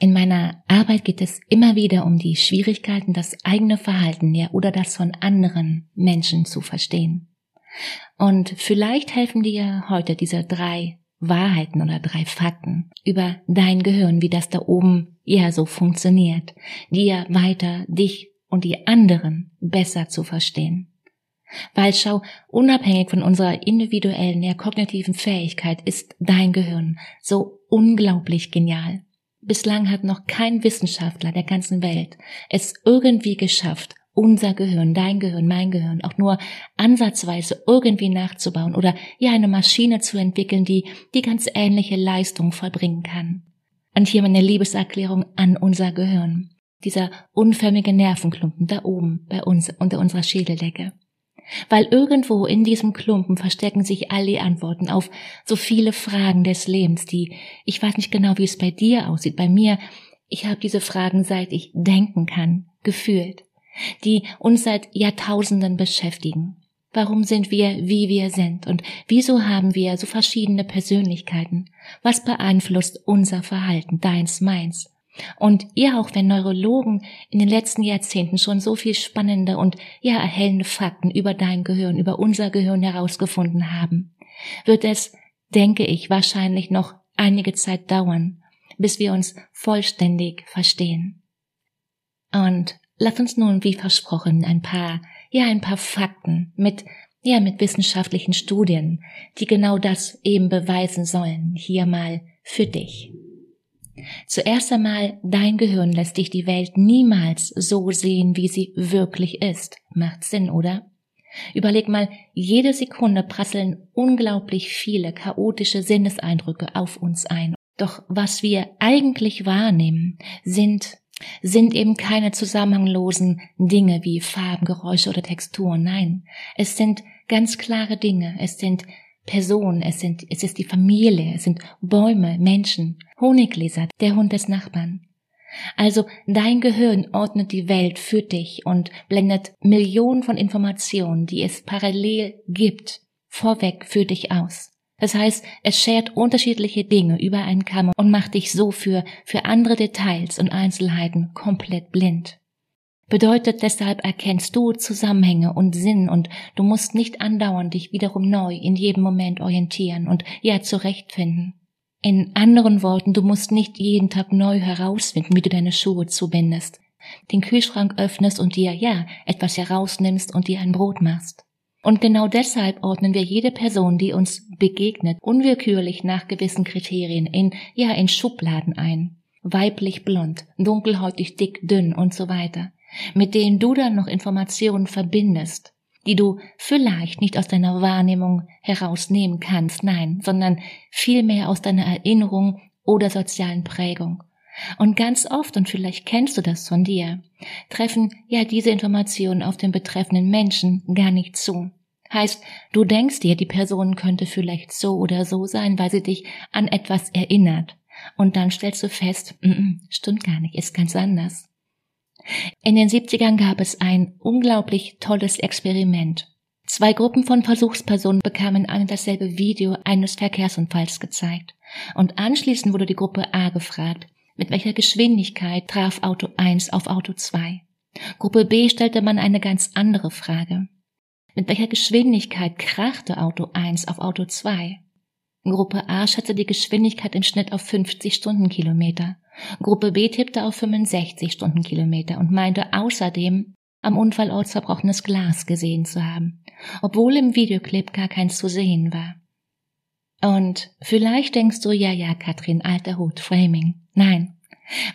In meiner Arbeit geht es immer wieder um die Schwierigkeiten, das eigene Verhalten ja oder das von anderen Menschen zu verstehen. Und vielleicht helfen dir heute diese drei Wahrheiten oder drei Fakten über dein Gehirn, wie das da oben ja so funktioniert, dir weiter dich und die anderen besser zu verstehen. Weil schau, unabhängig von unserer individuellen, ja kognitiven Fähigkeit ist dein Gehirn so unglaublich genial. Bislang hat noch kein Wissenschaftler der ganzen Welt es irgendwie geschafft, unser Gehirn, dein Gehirn, mein Gehirn auch nur ansatzweise irgendwie nachzubauen oder ja eine Maschine zu entwickeln, die die ganz ähnliche Leistung vollbringen kann. Und hier meine Liebeserklärung an unser Gehirn. Dieser unförmige Nervenklumpen da oben bei uns unter unserer Schädeldecke. Weil irgendwo in diesem Klumpen verstecken sich all die Antworten auf so viele Fragen des Lebens, die ich weiß nicht genau, wie es bei dir aussieht. Bei mir, ich habe diese Fragen seit ich denken kann, gefühlt, die uns seit Jahrtausenden beschäftigen. Warum sind wir, wie wir sind? Und wieso haben wir so verschiedene Persönlichkeiten? Was beeinflusst unser Verhalten, deins, meins? Und ja, auch wenn Neurologen in den letzten Jahrzehnten schon so viel spannende und ja erhellende Fakten über dein Gehirn, über unser Gehirn herausgefunden haben, wird es, denke ich, wahrscheinlich noch einige Zeit dauern, bis wir uns vollständig verstehen. Und lass uns nun, wie versprochen, ein paar, ja, ein paar Fakten mit, ja, mit wissenschaftlichen Studien, die genau das eben beweisen sollen, hier mal für dich. Zuerst einmal, dein Gehirn lässt dich die Welt niemals so sehen, wie sie wirklich ist. Macht Sinn, oder? Überleg mal, jede Sekunde prasseln unglaublich viele chaotische Sinneseindrücke auf uns ein. Doch was wir eigentlich wahrnehmen, sind sind eben keine zusammenhanglosen Dinge wie Farben, Geräusche oder Texturen. Nein, es sind ganz klare Dinge. Es sind Personen, es sind, es ist die Familie, es sind Bäume, Menschen, Honiggläser, der Hund des Nachbarn. Also dein Gehirn ordnet die Welt für dich und blendet Millionen von Informationen, die es parallel gibt, vorweg für dich aus. Das heißt, es schert unterschiedliche Dinge über einen Kamm und macht dich so für, für andere Details und Einzelheiten komplett blind. Bedeutet deshalb erkennst du Zusammenhänge und Sinn und du musst nicht andauernd dich wiederum neu in jedem Moment orientieren und ja zurechtfinden. In anderen Worten, du musst nicht jeden Tag neu herausfinden, wie du deine Schuhe zubindest, den Kühlschrank öffnest und dir ja etwas herausnimmst und dir ein Brot machst. Und genau deshalb ordnen wir jede Person, die uns begegnet, unwillkürlich nach gewissen Kriterien in ja in Schubladen ein. Weiblich blond, dunkelhäutig dick dünn und so weiter mit denen du dann noch Informationen verbindest, die du vielleicht nicht aus deiner Wahrnehmung herausnehmen kannst, nein, sondern vielmehr aus deiner Erinnerung oder sozialen Prägung. Und ganz oft, und vielleicht kennst du das von dir, treffen ja diese Informationen auf den betreffenden Menschen gar nicht zu. Heißt, du denkst dir, die Person könnte vielleicht so oder so sein, weil sie dich an etwas erinnert. Und dann stellst du fest, mm -mm, stimmt gar nicht, ist ganz anders. In den 70ern gab es ein unglaublich tolles Experiment. Zwei Gruppen von Versuchspersonen bekamen ein dasselbe Video eines Verkehrsunfalls gezeigt. Und anschließend wurde die Gruppe A gefragt, mit welcher Geschwindigkeit traf Auto 1 auf Auto 2. Gruppe B stellte man eine ganz andere Frage. Mit welcher Geschwindigkeit krachte Auto 1 auf Auto 2? Gruppe A schätzte die Geschwindigkeit im Schnitt auf 50 Stundenkilometer Gruppe B tippte auf 65 Stundenkilometer und meinte außerdem, am Unfallort zerbrochenes Glas gesehen zu haben, obwohl im Videoclip gar keins zu sehen war. Und vielleicht denkst du, ja, ja, Katrin, alter Hut, Framing. Nein,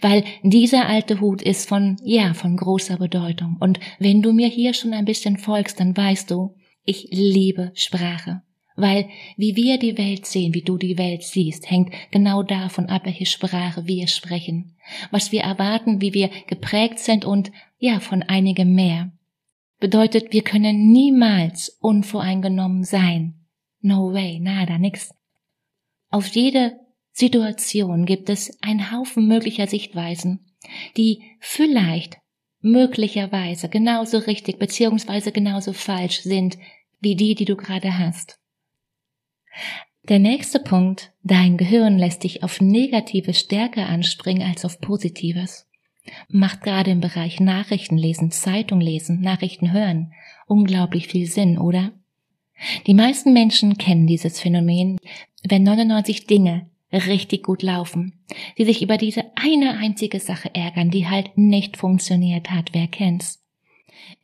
weil dieser alte Hut ist von, ja, von großer Bedeutung. Und wenn du mir hier schon ein bisschen folgst, dann weißt du, ich liebe Sprache. Weil wie wir die Welt sehen, wie du die Welt siehst, hängt genau davon ab, welche Sprache wir sprechen, was wir erwarten, wie wir geprägt sind und ja, von einigem mehr. Bedeutet, wir können niemals unvoreingenommen sein. No way, nada, nix. Auf jede Situation gibt es einen Haufen möglicher Sichtweisen, die vielleicht möglicherweise genauso richtig beziehungsweise genauso falsch sind wie die, die du gerade hast. Der nächste Punkt, dein Gehirn lässt dich auf Negatives stärker anspringen als auf Positives. Macht gerade im Bereich Nachrichten lesen, Zeitung lesen, Nachrichten hören unglaublich viel Sinn, oder? Die meisten Menschen kennen dieses Phänomen, wenn 99 Dinge richtig gut laufen, die sich über diese eine einzige Sache ärgern, die halt nicht funktioniert hat, wer kennt's?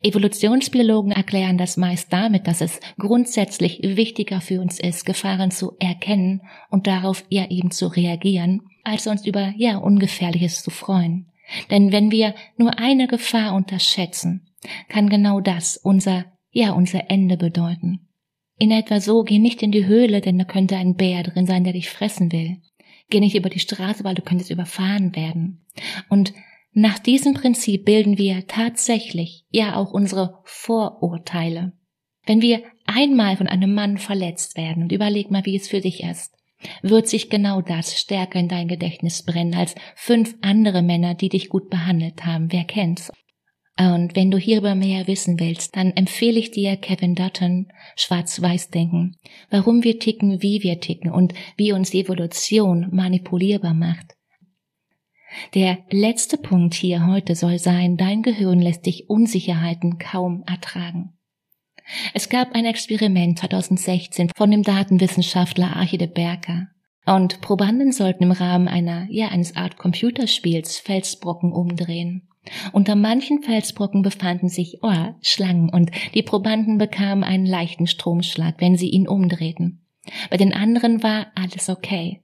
Evolutionsbiologen erklären das meist damit, dass es grundsätzlich wichtiger für uns ist, Gefahren zu erkennen und darauf ja eben zu reagieren, als uns über ja ungefährliches zu freuen. Denn wenn wir nur eine Gefahr unterschätzen, kann genau das unser ja unser Ende bedeuten. In etwa so, geh nicht in die Höhle, denn da könnte ein Bär drin sein, der dich fressen will. Geh nicht über die Straße, weil du könntest überfahren werden. Und nach diesem Prinzip bilden wir tatsächlich ja auch unsere Vorurteile. Wenn wir einmal von einem Mann verletzt werden und überleg mal, wie es für dich ist, wird sich genau das stärker in dein Gedächtnis brennen als fünf andere Männer, die dich gut behandelt haben. Wer kennt's? Und wenn du hierüber mehr wissen willst, dann empfehle ich dir Kevin Dutton Schwarz-Weiß-Denken, warum wir ticken, wie wir ticken und wie uns die Evolution manipulierbar macht. Der letzte Punkt hier heute soll sein, dein Gehirn lässt dich Unsicherheiten kaum ertragen. Es gab ein Experiment 2016 von dem Datenwissenschaftler Archide Berker. Und Probanden sollten im Rahmen einer, ja, eines Art Computerspiels Felsbrocken umdrehen. Unter manchen Felsbrocken befanden sich oh, Schlangen und die Probanden bekamen einen leichten Stromschlag, wenn sie ihn umdrehten. Bei den anderen war alles okay.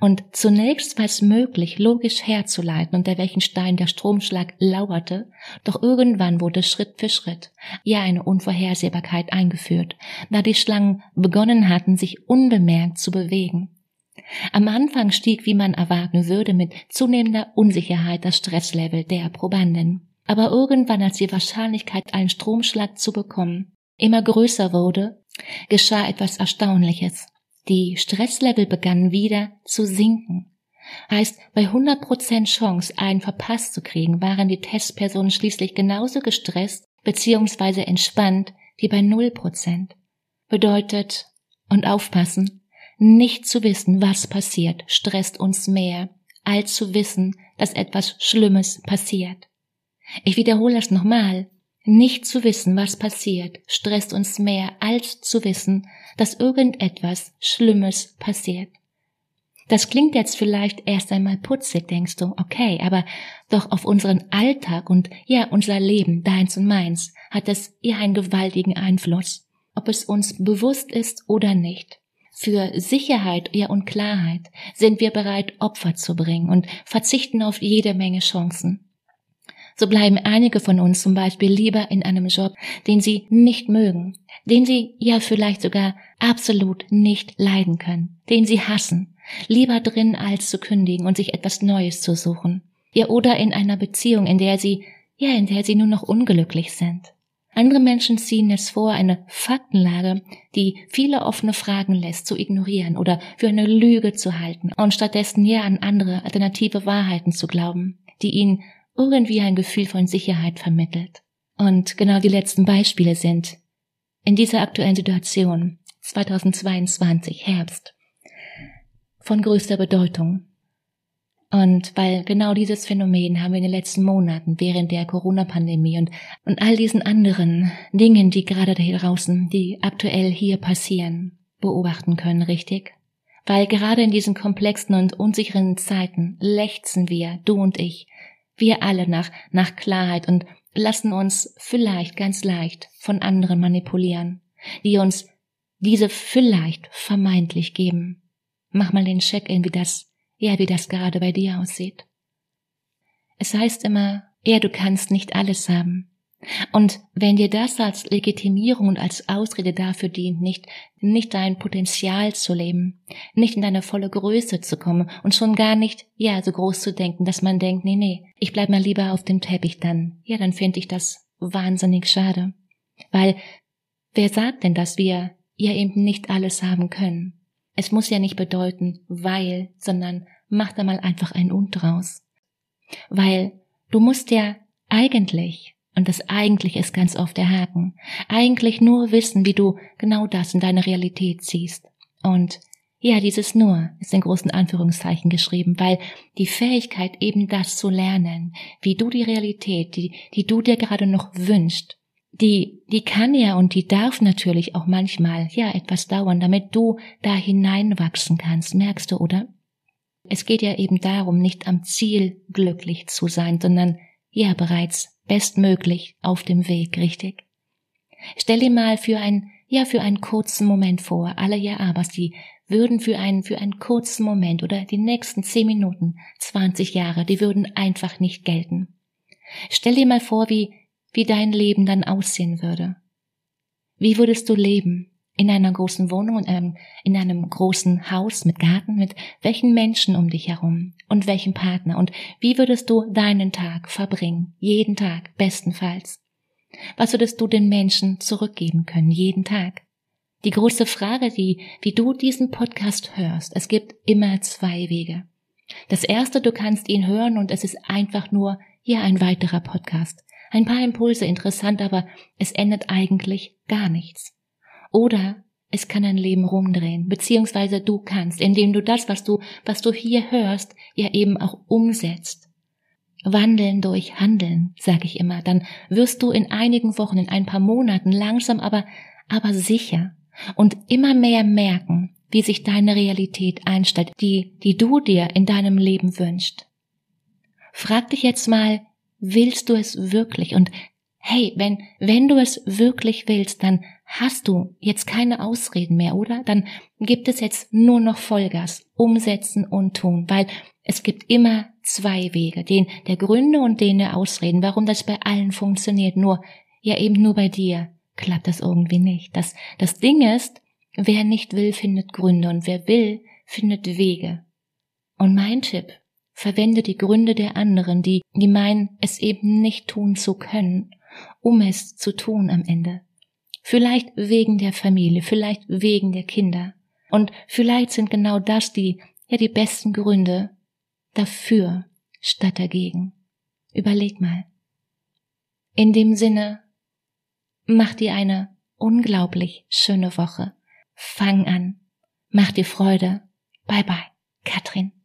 Und zunächst war es möglich, logisch herzuleiten, unter welchen Stein der Stromschlag lauerte, doch irgendwann wurde Schritt für Schritt, ja eine Unvorhersehbarkeit eingeführt, da die Schlangen begonnen hatten, sich unbemerkt zu bewegen. Am Anfang stieg, wie man erwarten würde, mit zunehmender Unsicherheit das Stresslevel der Probanden. Aber irgendwann, als die Wahrscheinlichkeit, einen Stromschlag zu bekommen, immer größer wurde, geschah etwas Erstaunliches. Die Stresslevel begannen wieder zu sinken. Heißt, bei 100% Chance, einen verpasst zu kriegen, waren die Testpersonen schließlich genauso gestresst bzw. entspannt wie bei 0%. Bedeutet, und aufpassen, nicht zu wissen, was passiert, stresst uns mehr, als zu wissen, dass etwas Schlimmes passiert. Ich wiederhole es nochmal. Nicht zu wissen, was passiert, stresst uns mehr, als zu wissen, dass irgendetwas Schlimmes passiert. Das klingt jetzt vielleicht erst einmal putzig, denkst du, okay, aber doch auf unseren Alltag und ja, unser Leben, deins und meins, hat es ja einen gewaltigen Einfluss, ob es uns bewusst ist oder nicht. Für Sicherheit ja und Klarheit sind wir bereit, Opfer zu bringen und verzichten auf jede Menge Chancen. So bleiben einige von uns zum Beispiel lieber in einem Job, den sie nicht mögen, den sie ja vielleicht sogar absolut nicht leiden können, den sie hassen, lieber drin als zu kündigen und sich etwas Neues zu suchen. Ja, oder in einer Beziehung, in der sie, ja, in der sie nur noch unglücklich sind. Andere Menschen ziehen es vor, eine Faktenlage, die viele offene Fragen lässt, zu ignorieren oder für eine Lüge zu halten und stattdessen ja an andere alternative Wahrheiten zu glauben, die ihnen irgendwie ein Gefühl von Sicherheit vermittelt. Und genau die letzten Beispiele sind in dieser aktuellen Situation 2022 Herbst von größter Bedeutung. Und weil genau dieses Phänomen haben wir in den letzten Monaten während der Corona-Pandemie und, und all diesen anderen Dingen, die gerade da draußen, die aktuell hier passieren, beobachten können, richtig? Weil gerade in diesen komplexen und unsicheren Zeiten lechzen wir, du und ich, wir alle nach, nach Klarheit und lassen uns vielleicht ganz leicht von anderen manipulieren, die uns diese vielleicht vermeintlich geben. Mach mal den Check-in, wie das, ja, wie das gerade bei dir aussieht. Es heißt immer, ja, du kannst nicht alles haben. Und wenn dir das als Legitimierung und als Ausrede dafür dient, nicht, nicht dein Potenzial zu leben, nicht in deine volle Größe zu kommen und schon gar nicht, ja, so groß zu denken, dass man denkt, nee, nee, ich bleib mal lieber auf dem Teppich dann, ja, dann finde ich das wahnsinnig schade. Weil, wer sagt denn, dass wir ja eben nicht alles haben können? Es muss ja nicht bedeuten, weil, sondern mach da mal einfach ein Und draus. Weil du musst ja eigentlich und das eigentlich ist ganz oft der Haken. Eigentlich nur wissen, wie du genau das in deine Realität ziehst. Und ja, dieses nur ist in großen Anführungszeichen geschrieben, weil die Fähigkeit eben das zu lernen, wie du die Realität, die, die du dir gerade noch wünschst, die, die kann ja und die darf natürlich auch manchmal, ja, etwas dauern, damit du da hineinwachsen kannst, merkst du, oder? Es geht ja eben darum, nicht am Ziel glücklich zu sein, sondern ja bereits bestmöglich auf dem Weg, richtig? Stell dir mal für ein, ja, für einen kurzen Moment vor, alle ja aber sie würden für einen, für einen kurzen Moment oder die nächsten zehn Minuten, zwanzig Jahre, die würden einfach nicht gelten. Stell dir mal vor, wie, wie dein Leben dann aussehen würde. Wie würdest du leben? In einer großen Wohnung, in einem, in einem großen Haus mit Garten, mit welchen Menschen um dich herum und welchem Partner und wie würdest du deinen Tag verbringen, jeden Tag bestenfalls? Was würdest du den Menschen zurückgeben können, jeden Tag? Die große Frage, die, wie du diesen Podcast hörst, es gibt immer zwei Wege. Das erste, du kannst ihn hören und es ist einfach nur hier ein weiterer Podcast. Ein paar Impulse interessant, aber es ändert eigentlich gar nichts. Oder es kann ein Leben rumdrehen, beziehungsweise du kannst, indem du das, was du, was du hier hörst, ja eben auch umsetzt. Wandeln durch Handeln, sag ich immer, dann wirst du in einigen Wochen, in ein paar Monaten langsam, aber, aber sicher und immer mehr merken, wie sich deine Realität einstellt, die, die du dir in deinem Leben wünschst. Frag dich jetzt mal, willst du es wirklich? Und hey, wenn, wenn du es wirklich willst, dann hast du jetzt keine Ausreden mehr, oder? Dann gibt es jetzt nur noch Vollgas, umsetzen und tun, weil es gibt immer zwei Wege, den der Gründe und den der Ausreden, warum das bei allen funktioniert, nur, ja eben nur bei dir klappt das irgendwie nicht. Das, das Ding ist, wer nicht will, findet Gründe und wer will, findet Wege. Und mein Tipp, verwende die Gründe der anderen, die, die meinen, es eben nicht tun zu können, um es zu tun am Ende. Vielleicht wegen der Familie, vielleicht wegen der Kinder. Und vielleicht sind genau das die, ja, die besten Gründe dafür statt dagegen. Überleg mal. In dem Sinne, mach dir eine unglaublich schöne Woche. Fang an. Mach dir Freude. Bye bye, Katrin.